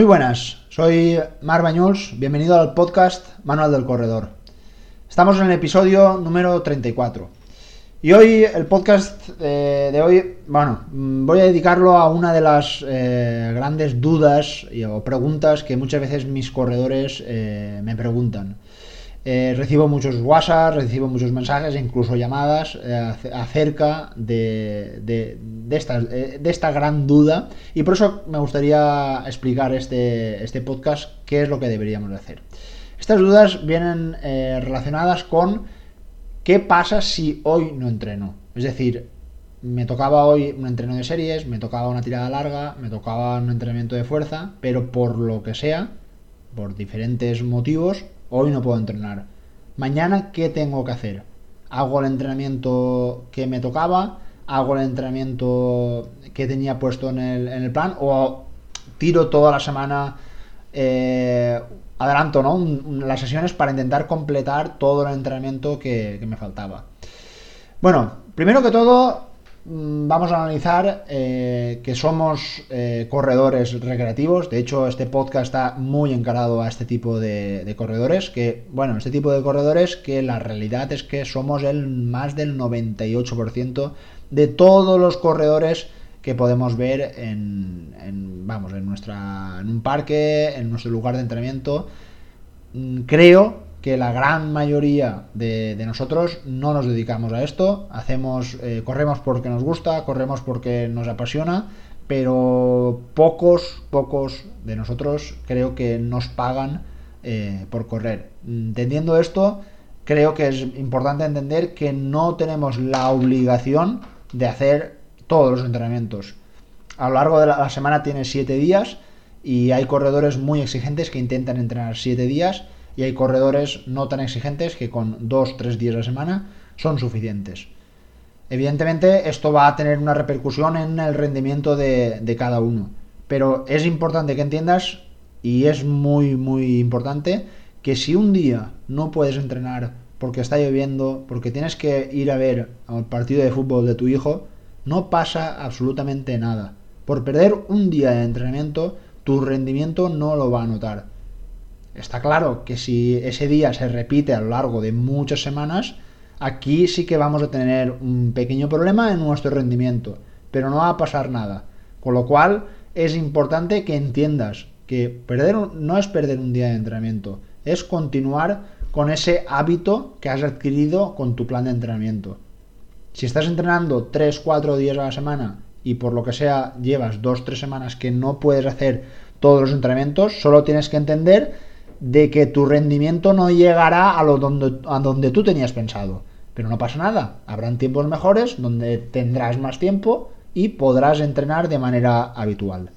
Muy buenas, soy Mar Bañuls, bienvenido al podcast Manual del Corredor. Estamos en el episodio número 34. Y hoy, el podcast eh, de hoy, bueno, mm, voy a dedicarlo a una de las eh, grandes dudas o preguntas que muchas veces mis corredores eh, me preguntan. Eh, recibo muchos WhatsApp, recibo muchos mensajes, incluso llamadas eh, acerca de, de, esta, eh, de, esta, gran duda y por eso me gustaría explicar este, este podcast qué es lo que deberíamos de hacer. Estas dudas vienen relacionadas con qué pasa si hoy no entreno. Es decir, me tocaba hoy un entreno de series, me tocaba una tirada larga, me tocaba un entrenamiento de fuerza, pero por lo que sea, por diferentes motivos, hoy no puedo entrenar. Mañana, ¿qué tengo que hacer? ¿Hago el entrenamiento que me tocaba? ¿Hago el entrenamiento que tenía puesto en el, plan? ¿O tiro toda la semana, eh, adelanto ¿no? las sesiones para intentar completar todo el entrenamiento que, me faltaba? Bueno, primero que todo, vamos a analizar eh, que somos eh, corredores recreativos. De hecho, este podcast está muy encarado a este tipo de, corredores. Que, bueno, este tipo de corredores que la realidad es que somos el más del 98% de todos los corredores que podemos ver en, vamos, en, nuestra, en un parque, en nuestro lugar de entrenamiento. Mm, creo que la gran mayoría de, nosotros no nos dedicamos a esto, hacemos, eh, corremos porque nos gusta, corremos porque nos apasiona, pero pocos, pocos de nosotros creo que nos pagan eh, por correr. Entendiendo esto, creo que es importante entender que no tenemos la obligación de hacer todos los entrenamientos. A lo largo de la, semana tiene 7 días y hay corredores muy exigentes que intentan entrenar 7 días y hay corredores no tan exigentes que con dos, tres días a la semana son suficientes. Evidentemente esto va a tener una repercusión en el rendimiento de, de cada uno, pero es importante que entiendas y es muy muy importante que si un día no puedes entrenar porque está lloviendo, porque tienes que ir a ver al partido de fútbol de tu hijo, no pasa absolutamente nada. Por perder un día de entrenamiento, tu rendimiento no lo va a notar. Está claro que si ese día se repite a lo largo de muchas semanas, aquí sí que vamos a tener un pequeño problema en nuestro rendimiento, pero no va a pasar nada. Con lo cual es importante que entiendas que perder no es perder un día de entrenamiento, es continuar con ese hábito que has adquirido con tu plan de entrenamiento. Si estás entrenando 3-4 días a la semana y por lo que sea llevas 2-3 semanas que no puedes hacer todos los entrenamientos, solo tienes que entender de que tu rendimiento no llegará a, lo donde, a donde tú tenías pensado. Pero no pasa nada, habrán tiempos mejores donde tendrás más tiempo y podrás entrenar de manera habitual.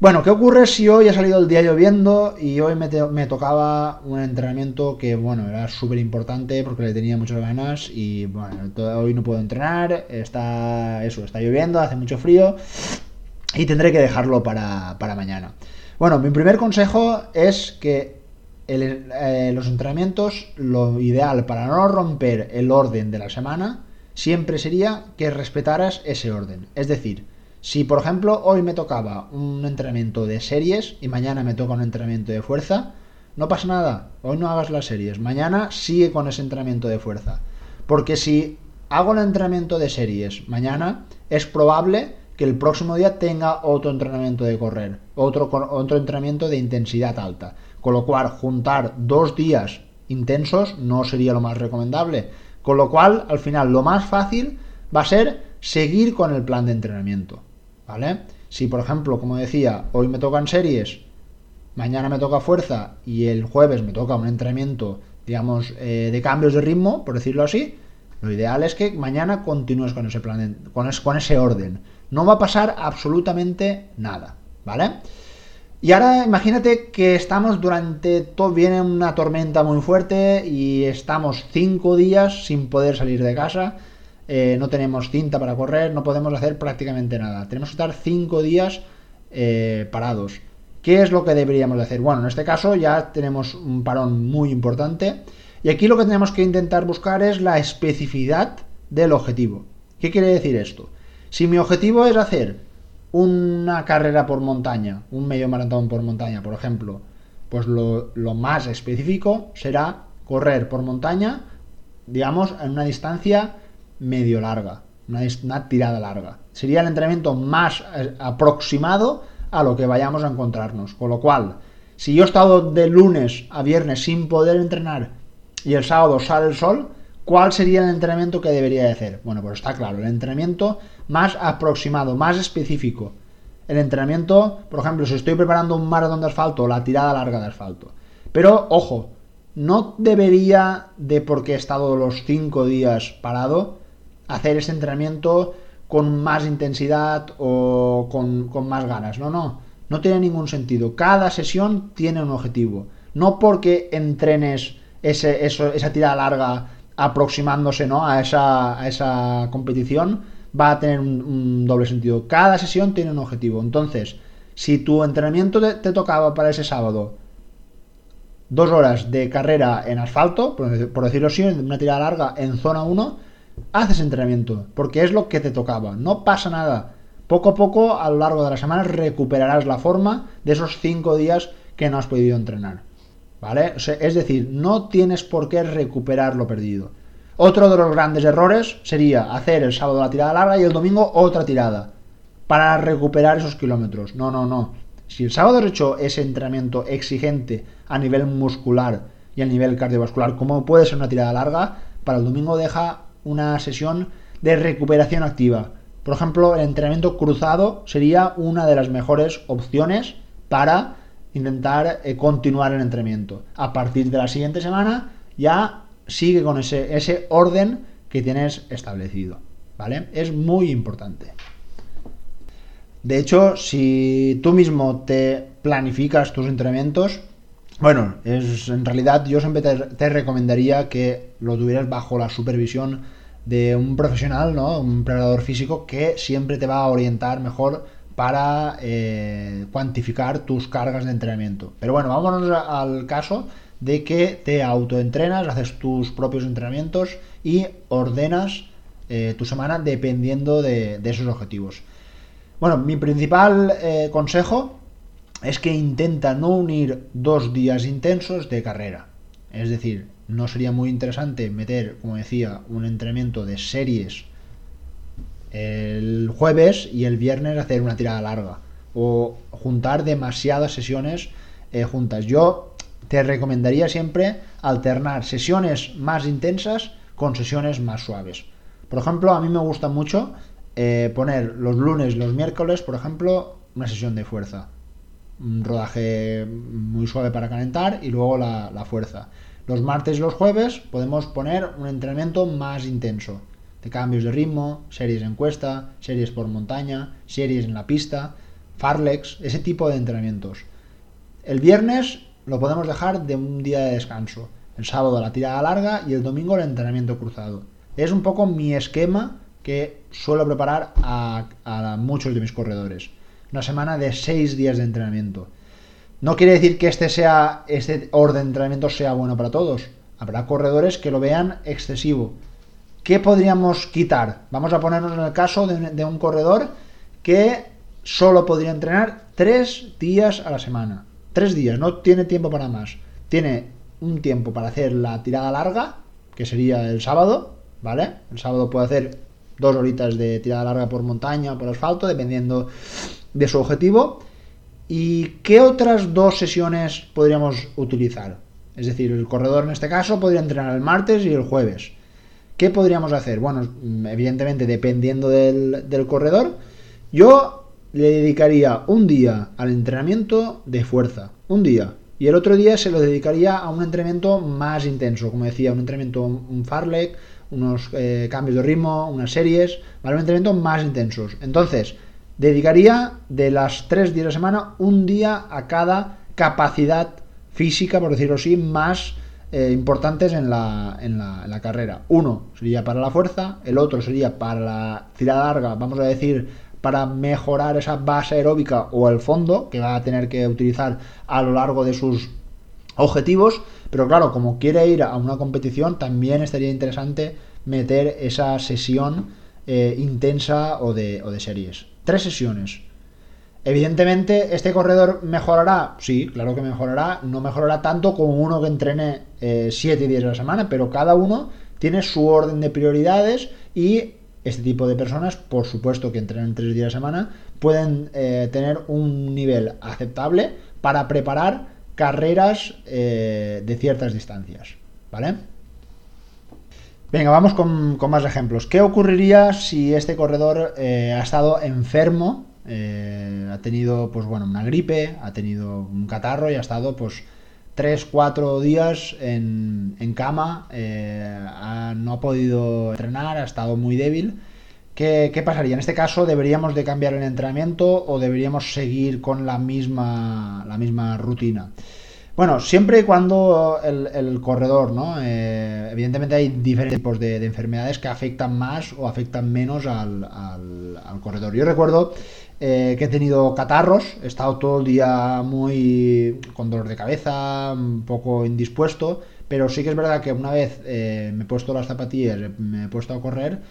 Bueno, ¿qué ocurre si hoy ha salido el día lloviendo y hoy me, me tocaba un entrenamiento que, bueno, era súper importante porque le tenía muchas ganas y, bueno, hoy no puedo entrenar, está, eso, está lloviendo, hace mucho frío y tendré que dejarlo para, para mañana. Bueno, mi primer consejo es que eh, los entrenamientos, lo ideal para no romper el orden de la semana, siempre sería que respetaras ese orden. Es decir, si por ejemplo hoy me tocaba un entrenamiento de series y mañana me toca un entrenamiento de fuerza, no pasa nada, hoy no hagas las series, mañana sigue con ese entrenamiento de fuerza. Porque si hago el entrenamiento de series mañana, es probable que el próximo día tenga otro entrenamiento de correr, otro, otro entrenamiento de intensidad alta. Con lo cual, juntar dos días intensos no sería lo más recomendable. Con lo cual, al final, lo más fácil va a ser seguir con el plan de entrenamiento. ¿Vale? Si, por ejemplo, como decía, hoy me tocan series, mañana me toca fuerza y el jueves me toca un entrenamiento, digamos, eh, de cambios de ritmo, por decirlo así, lo ideal es que mañana continúes con ese plan, con, con ese orden no va a pasar absolutamente nada, ¿vale? Y ahora imagínate que estamos durante todo, viene una tormenta muy fuerte y estamos cinco días sin poder salir de casa, eh, no tenemos cinta para correr, no podemos hacer prácticamente nada. Tenemos que estar cinco días eh, parados. ¿Qué es lo que deberíamos de hacer? Bueno, en este caso ya tenemos un parón muy importante y aquí lo que tenemos que intentar buscar es la especificidad del objetivo. ¿Qué quiere decir esto? Si mi objetivo es hacer una carrera por montaña, un medio maratón por montaña, por ejemplo, pues lo, más específico será correr por montaña, digamos, en una distancia medio larga, una, tirada larga. Sería el entrenamiento más eh, aproximado a lo que vayamos a encontrarnos. Con lo cual, si yo he estado de lunes a viernes sin poder entrenar y el sábado sale el sol, ¿cuál sería el entrenamiento que debería de hacer? Bueno, pues está claro, el entrenamiento más aproximado, más específico. El entrenamiento, por ejemplo, si estoy preparando un maratón de asfalto, la tirada larga de asfalto. Pero, ojo, no debería de, porque he estado los cinco días parado, hacer ese entrenamiento con más intensidad o con, más ganas. No, no, no tiene ningún sentido. Cada sesión tiene un objetivo. No porque entrenes esa tirada larga aproximándose ¿no? a, esa, a esa competición, va a tener un, doble sentido. Cada sesión tiene un objetivo. Entonces, si tu entrenamiento te, tocaba para ese sábado dos horas de carrera en asfalto, por, por decirlo así, una tirada larga en zona 1, haces entrenamiento, porque es lo que te tocaba, no pasa nada. Poco a poco, a lo largo de la semana, recuperarás la forma de esos cinco días que no has podido entrenar. ¿Vale? es decir, no tienes por qué recuperar lo perdido. Otro de los grandes errores sería hacer el sábado la tirada larga y el domingo otra tirada para recuperar esos kilómetros. No, no, no. Si el sábado has hecho ese entrenamiento exigente a nivel muscular y a nivel cardiovascular, como puede ser una tirada larga, para el domingo deja una sesión de recuperación activa. Por ejemplo, el entrenamiento cruzado sería una de las mejores opciones para intentar eh, continuar el entrenamiento. A partir de la siguiente semana ya sigue con ese, ese orden que tienes establecido. ¿Vale? Es muy importante. De hecho, si tú mismo te planificas tus entrenamientos, bueno, es, en realidad yo siempre te, recomendaría que lo tuvieras bajo la supervisión de un profesional, ¿no? Un preparador físico que siempre te va a orientar mejor para eh, cuantificar tus cargas de entrenamiento. Pero bueno, vámonos al caso de que te autoentrenas, haces tus propios entrenamientos y ordenas eh, tu semana dependiendo de, esos objetivos. Bueno, mi principal eh, consejo es que intenta no unir dos días intensos de carrera. Es decir, no sería muy interesante meter, como decía, un entrenamiento de series el jueves y el viernes hacer una tirada larga. O juntar demasiadas sesiones eh, juntas. Yo te recomendaría siempre alternar sesiones más intensas con sesiones más suaves. Por ejemplo, a mí me gusta mucho eh, poner los lunes y los miércoles, por ejemplo, una sesión de fuerza un rodaje muy suave para calentar y luego la, fuerza. Los martes y los jueves podemos poner un entrenamiento más intenso, de cambios de ritmo, series en cuesta, series por montaña, series en la pista, farlex, ese tipo de entrenamientos. El viernes lo podemos dejar de un día de descanso, el sábado la tirada larga y el domingo el entrenamiento cruzado. Es un poco mi esquema que suelo preparar a, muchos de mis corredores una semana de seis días de entrenamiento. No quiere decir que este sea este orden de entrenamiento sea bueno para todos. Habrá corredores que lo vean excesivo. ¿Qué podríamos quitar? Vamos a ponernos en el caso de un, corredor que solo podría entrenar tres días a la semana. Tres días, no tiene tiempo para más. Tiene un tiempo para hacer la tirada larga, que sería el sábado, ¿vale? El sábado puede hacer dos horitas de tirada larga por montaña o por asfalto, dependiendo de su objetivo. ¿Y qué otras dos sesiones podríamos utilizar? Es decir, el corredor en este caso podría entrenar el martes y el jueves. ¿Qué podríamos hacer? Bueno, evidentemente dependiendo del, del corredor, yo le dedicaría un día al entrenamiento de fuerza, un día, y el otro día se lo dedicaría a un entrenamiento más intenso, como decía, un entrenamiento, un farlek, unos eh, cambios de ritmo, unas series, ¿vale? Un entrenamiento más intensos. Entonces, dedicaría de las tres días de la semana un día a cada capacidad física, por decirlo así, más eh, importantes en la, en, la, en la, carrera. Uno sería para la fuerza, el otro sería para la tirada larga, vamos a decir, para mejorar esa base aeróbica o el fondo que va a tener que utilizar a lo largo de sus objetivos. Pero claro, como quiere ir a una competición, también estaría interesante meter esa sesión eh, intensa o de, o de series. Tres sesiones. Evidentemente, ¿este corredor mejorará? Sí, claro que mejorará. No mejorará tanto como uno que entrene 7 eh, días a la semana, pero cada uno tiene su orden de prioridades y este tipo de personas, por supuesto que entrenan 3 días a la semana, pueden eh, tener un nivel aceptable para preparar carreras eh, de ciertas distancias. ¿Vale? Venga, vamos con, más ejemplos. ¿Qué ocurriría si este corredor ha estado enfermo eh, ha tenido, pues bueno, una gripe, ha tenido un catarro y ha estado, pues, 3, 4 días en, cama, eh, no ha podido entrenar, ha estado muy débil. ¿Qué, ¿Qué, pasaría? En este caso, ¿deberíamos de cambiar el entrenamiento o deberíamos seguir con la misma, la misma rutina? Bueno, siempre y cuando el, corredor, ¿no? Eh, evidentemente hay diferentes tipos de, enfermedades que afectan más o afectan menos al, corredor. Yo recuerdo eh, que he tenido catarros, he estado todo el día muy con dolor de cabeza, un poco indispuesto, pero sí que es verdad que una vez eh, me he puesto las zapatillas, me he puesto a correr,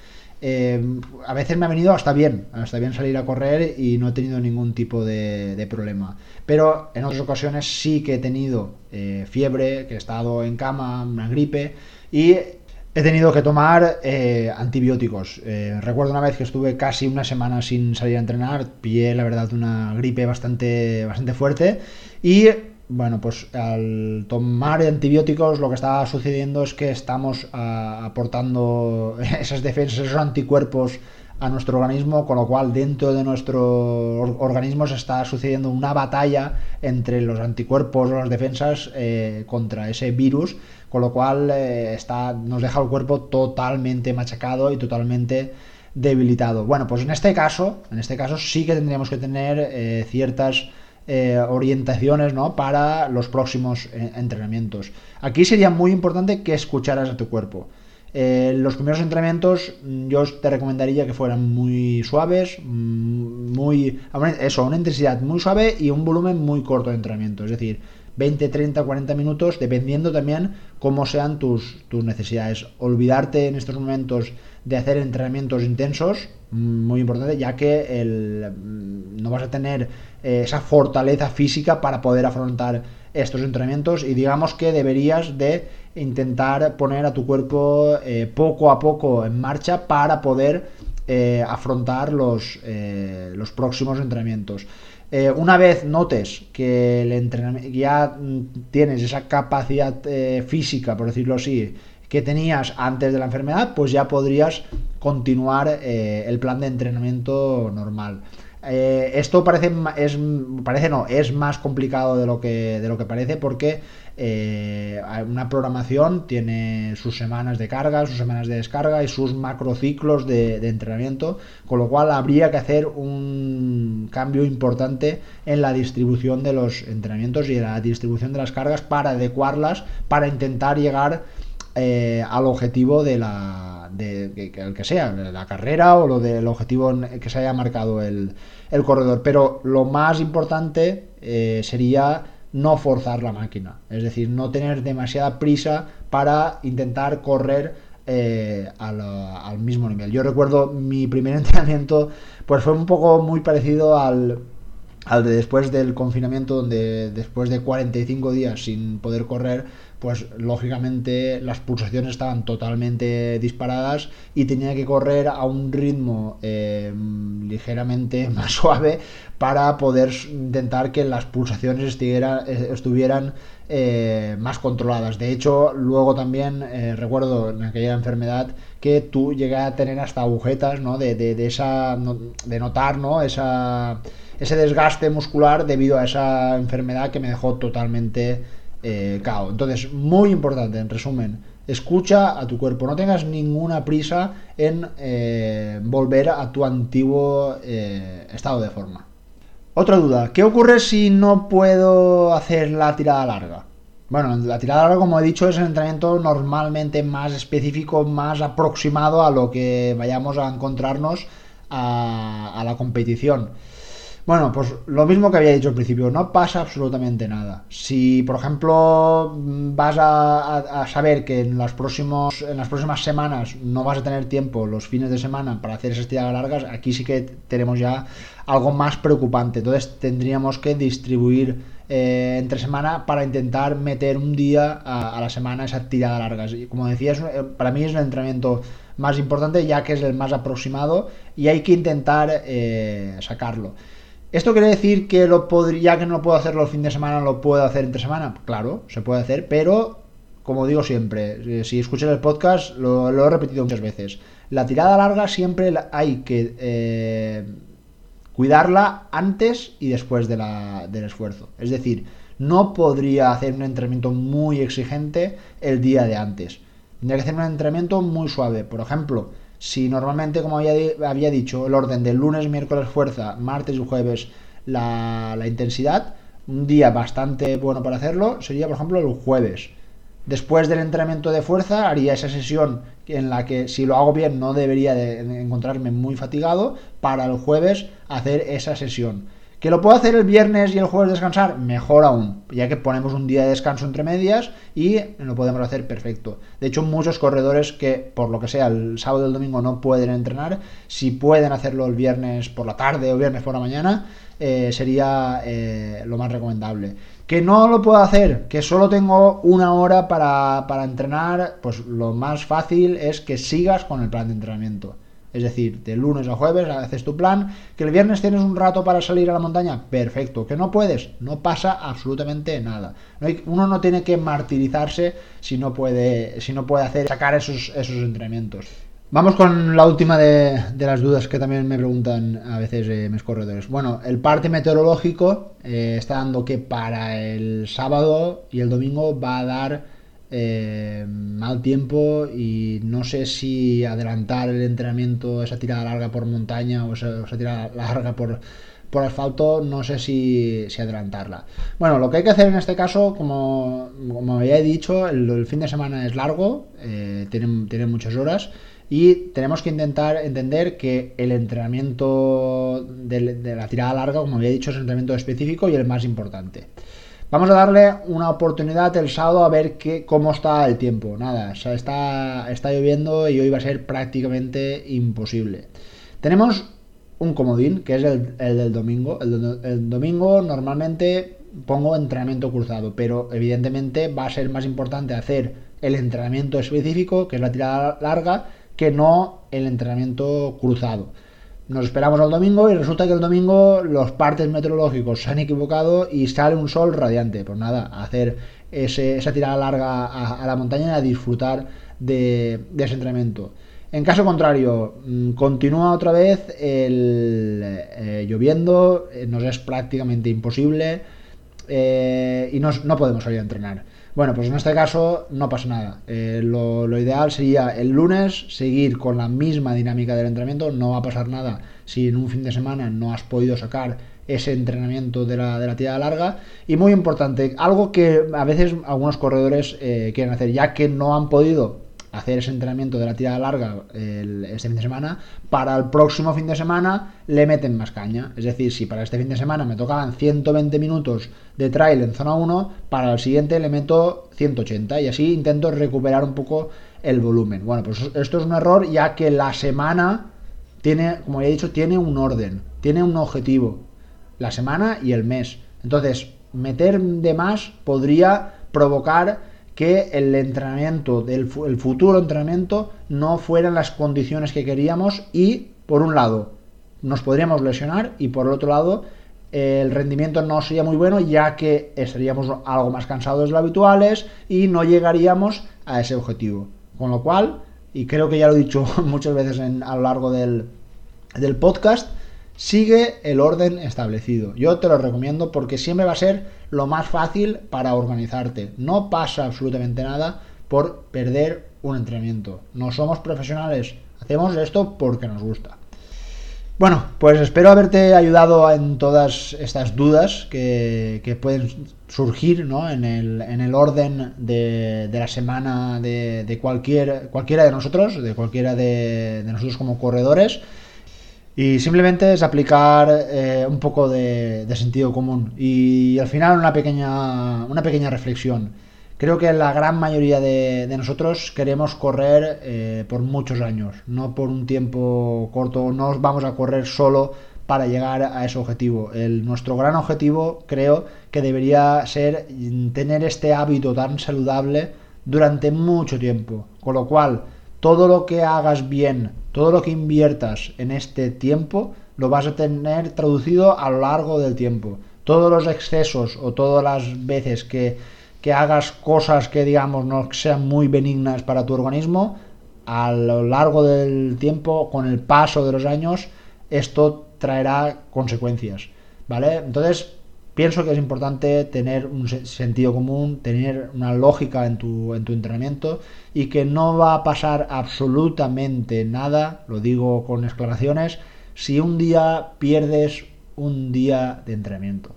Em, a veces me ha venido hasta bien, hasta bien salir a correr y no he tenido ningún tipo de, problema. Pero en otras ocasiones sí que he tenido eh, fiebre, que he estado en cama, una gripe y he tenido que tomar eh, antibióticos. Eh, recuerdo una vez que estuve casi una semana sin salir a entrenar, pillé la verdad una gripe bastante, bastante fuerte y bueno, pues al tomar antibióticos lo que está sucediendo es que estamos ah, aportando esas defensas, esos anticuerpos a nuestro organismo, con lo cual dentro de nuestro organismo se está sucediendo una batalla entre los anticuerpos o las defensas eh, contra ese virus, con lo cual eh, está, nos deja el cuerpo totalmente machacado y totalmente debilitado. Bueno, pues en este caso, en este caso sí que tendríamos que tener eh, ciertas orientaciones ¿no? para los próximos entrenamientos. Aquí sería muy importante que escucharas a tu cuerpo. Eh, los primeros entrenamientos mm, yo te recomendaría que fueran muy suaves, mm, muy eso, una intensidad muy suave y un volumen muy corto de entrenamiento, es decir, 20, 30, 40 minutos, dependiendo también cómo sean tus, tus necesidades. Olvidarte en estos momentos de hacer entrenamientos intensos, mm, muy importante, ya que el, no vas a tener eh, esa fortaleza física para poder afrontar estos entrenamientos y digamos que deberías de intentar poner a tu cuerpo eh, poco a poco en marcha para poder eh, afrontar los, los próximos entrenamientos. una vez notes que el entrenamiento, ya tienes esa capacidad física, por decirlo así, que tenías antes de la enfermedad, pues ya podrías continuar el plan de entrenamiento normal. Eh, esto parece, es, parece no, es más complicado de lo que, de lo que parece porque eh, una programación tiene sus semanas de carga, sus semanas de descarga y sus macrociclos de, de entrenamiento, con lo cual habría que hacer un cambio importante en la distribución de los entrenamientos y en la distribución de las cargas para adecuarlas, para intentar llegar eh, al objetivo de la de, el que sea, la carrera o lo del objetivo que se haya marcado el, corredor. Pero lo más importante eh, sería no forzar la máquina, es decir, no tener demasiada prisa para intentar correr eh, al, al, mismo nivel. Yo recuerdo mi primer entrenamiento, pues fue un poco muy parecido al, al de después del confinamiento, donde después de 45 días sin poder correr, pues lógicamente las pulsaciones estaban totalmente disparadas y tenía que correr a un ritmo eh, ligeramente más suave para poder intentar que las pulsaciones estuvieran eh, más controladas. De hecho, luego también eh, recuerdo en aquella enfermedad que tú llegas a tener hasta agujetas, ¿no? De, de, esa, de notar, ¿no? Esa, ese desgaste muscular debido a esa enfermedad que me dejó totalmente eh, Entonces, muy importante, en resumen, escucha a tu cuerpo, no tengas ninguna prisa en eh, volver a tu antiguo eh, estado de forma. Otra duda, ¿qué ocurre si no puedo hacer la tirada larga? Bueno, la tirada larga, como he dicho, es el entrenamiento normalmente más específico, más aproximado a lo que vayamos a encontrarnos a, a la competición. Bueno, pues lo mismo que había dicho al principio, no pasa absolutamente nada. Si, por ejemplo, vas a, saber que en las, próximos, en las próximas semanas no vas a tener tiempo los fines de semana para hacer esas tiradas largas, aquí sí que tenemos ya algo más preocupante. Entonces tendríamos que distribuir eh, entre semana para intentar meter un día a, la semana esa tirada larga. Y como decía, eh, para mí es el entrenamiento más importante ya que es el más aproximado y hay que intentar eh, sacarlo. ¿Esto quiere decir que lo podría, ya que no puedo hacerlo el fin de semana, lo puedo hacer entre semana? Claro, se puede hacer, pero como digo siempre, eh, si escuchas el podcast, lo, he repetido muchas veces. La tirada larga siempre hay que eh, cuidarla antes y después del esfuerzo. Es decir, no podría hacer un entrenamiento muy exigente el día de antes. Tendría que hacer un entrenamiento muy suave. Por ejemplo, si normalmente, como había, dicho, el orden del lunes, miércoles fuerza, martes y jueves la, intensidad, un día bastante bueno para hacerlo sería, por ejemplo, el jueves. Después del entrenamiento de fuerza haría esa sesión en la que si lo hago bien no debería de encontrarme muy fatigado para el jueves hacer esa sesión. ¿Que lo puedo hacer el viernes y el jueves descansar? Mejor aún, ya que ponemos un día de descanso entre medias y lo podemos hacer perfecto. De hecho, muchos corredores que, por lo que sea, el sábado y el domingo no pueden entrenar, si pueden hacerlo el viernes por la tarde o viernes por la mañana, eh, sería eh, lo más recomendable. Que no lo puedo hacer, que solo tengo una hora para, para entrenar, pues lo más fácil es que sigas con el plan de entrenamiento. Es decir, de lunes a jueves haces tu plan, que el viernes tienes un rato para salir a la montaña, perfecto, que no puedes, no pasa absolutamente nada. uno no tiene que martirizarse si no puede, si no puede hacer, sacar esos, esos entrenamientos. Vamos con la última de, las dudas que también me preguntan a veces eh, mis corredores. Bueno, el parte meteorológico eh, está dando que para el sábado y el domingo va a dar eh, mal tiempo y no sé si adelantar el entrenamiento, esa tirada larga por montaña o esa, tirada larga por, por asfalto, no sé si, adelantarla. Bueno, lo que hay que hacer en este caso, como, como ya he dicho, el, fin de semana es largo, eh, tiene, muchas horas. Y tenemos que intentar entender que el entrenamiento de, de, la tirada larga, como había dicho, es el entrenamiento específico y el más importante. Vamos a darle una oportunidad el sábado a ver qué, cómo está el tiempo. Nada, está, está lloviendo y hoy va a ser prácticamente imposible. Tenemos un comodín, que es el, del domingo. El, domingo normalmente pongo entrenamiento cruzado, pero evidentemente va a ser más importante hacer el entrenamiento específico, que es la tirada larga, que no el entrenamiento cruzado nos esperamos al domingo y resulta que el domingo los partes meteorológicos se han equivocado y sale un sol radiante. Pues nada, hacer esa tirada larga a, la montaña y a disfrutar de, ese entrenamiento. En caso contrario, mm, continúa otra vez el eh, lloviendo, eh, nos es prácticamente imposible eh, y no podemos salir a entrenar. Bueno, pues en este caso no pasa nada. Eh, lo, ideal sería el lunes seguir con la misma dinámica del entrenamiento. No va a pasar nada si en un fin de semana no has podido sacar ese entrenamiento de la, de la tirada larga. Y muy importante, algo que a veces algunos corredores eh, quieren hacer, ya que no han podido hacer ese entrenamiento de la tirada larga este fin de semana, para el próximo fin de semana le meten más caña. Es decir, si para este fin de semana me tocaban 120 minutos de trail en zona 1, para el siguiente le meto 180 y así intento recuperar un poco el volumen. Bueno, pues esto es un error ya que la semana tiene, como ya he dicho, tiene un orden, tiene un objetivo, la semana y el mes. Entonces, meter de más podría provocar que el entrenamiento, del, el futuro entrenamiento, no fueran las condiciones que queríamos y, por un lado, nos podríamos lesionar y por el otro lado, el rendimiento no sería muy bueno ya que estaríamos algo más cansados de lo habituales y no llegaríamos a ese objetivo. Con lo cual, y creo que ya lo he dicho muchas veces a lo largo del, del podcast, Sigue el orden establecido. Yo te lo recomiendo porque siempre va a ser lo más fácil para organizarte. No pasa absolutamente nada por perder un entrenamiento. No somos profesionales, hacemos esto porque nos gusta. Bueno, pues espero haberte ayudado en todas estas dudas que, pueden surgir en, el, orden de, la semana de, cualquier, cualquiera de nosotros, de cualquiera de nosotros como corredores. Y simplemente es aplicar eh, un poco de, sentido común. Y al final una pequeña, una pequeña reflexión. Creo que la gran mayoría de, nosotros queremos correr eh, por muchos años, no por un tiempo corto, no vamos a correr solo para llegar a ese objetivo. El, nuestro gran objetivo creo que debería ser tener este hábito tan saludable durante mucho tiempo. Con lo cual, todo lo que hagas bien, todo lo que inviertas en este tiempo, lo vas a tener traducido a lo largo del tiempo. Todos los excesos o todas las veces que que hagas cosas que digamos no sean muy benignas para tu organismo, a lo largo del tiempo, con el paso de los años, esto traerá consecuencias. ¿Vale? Entonces, pienso que es importante tener un sentido común, tener una lógica en tu, en tu entrenamiento y que no va a pasar absolutamente nada, lo digo con exclamaciones, si un día pierdes un día de entrenamiento.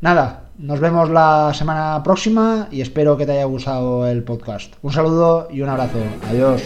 Nada, nos vemos la semana próxima y espero que te haya gustado el podcast. Un saludo y un abrazo. Adiós.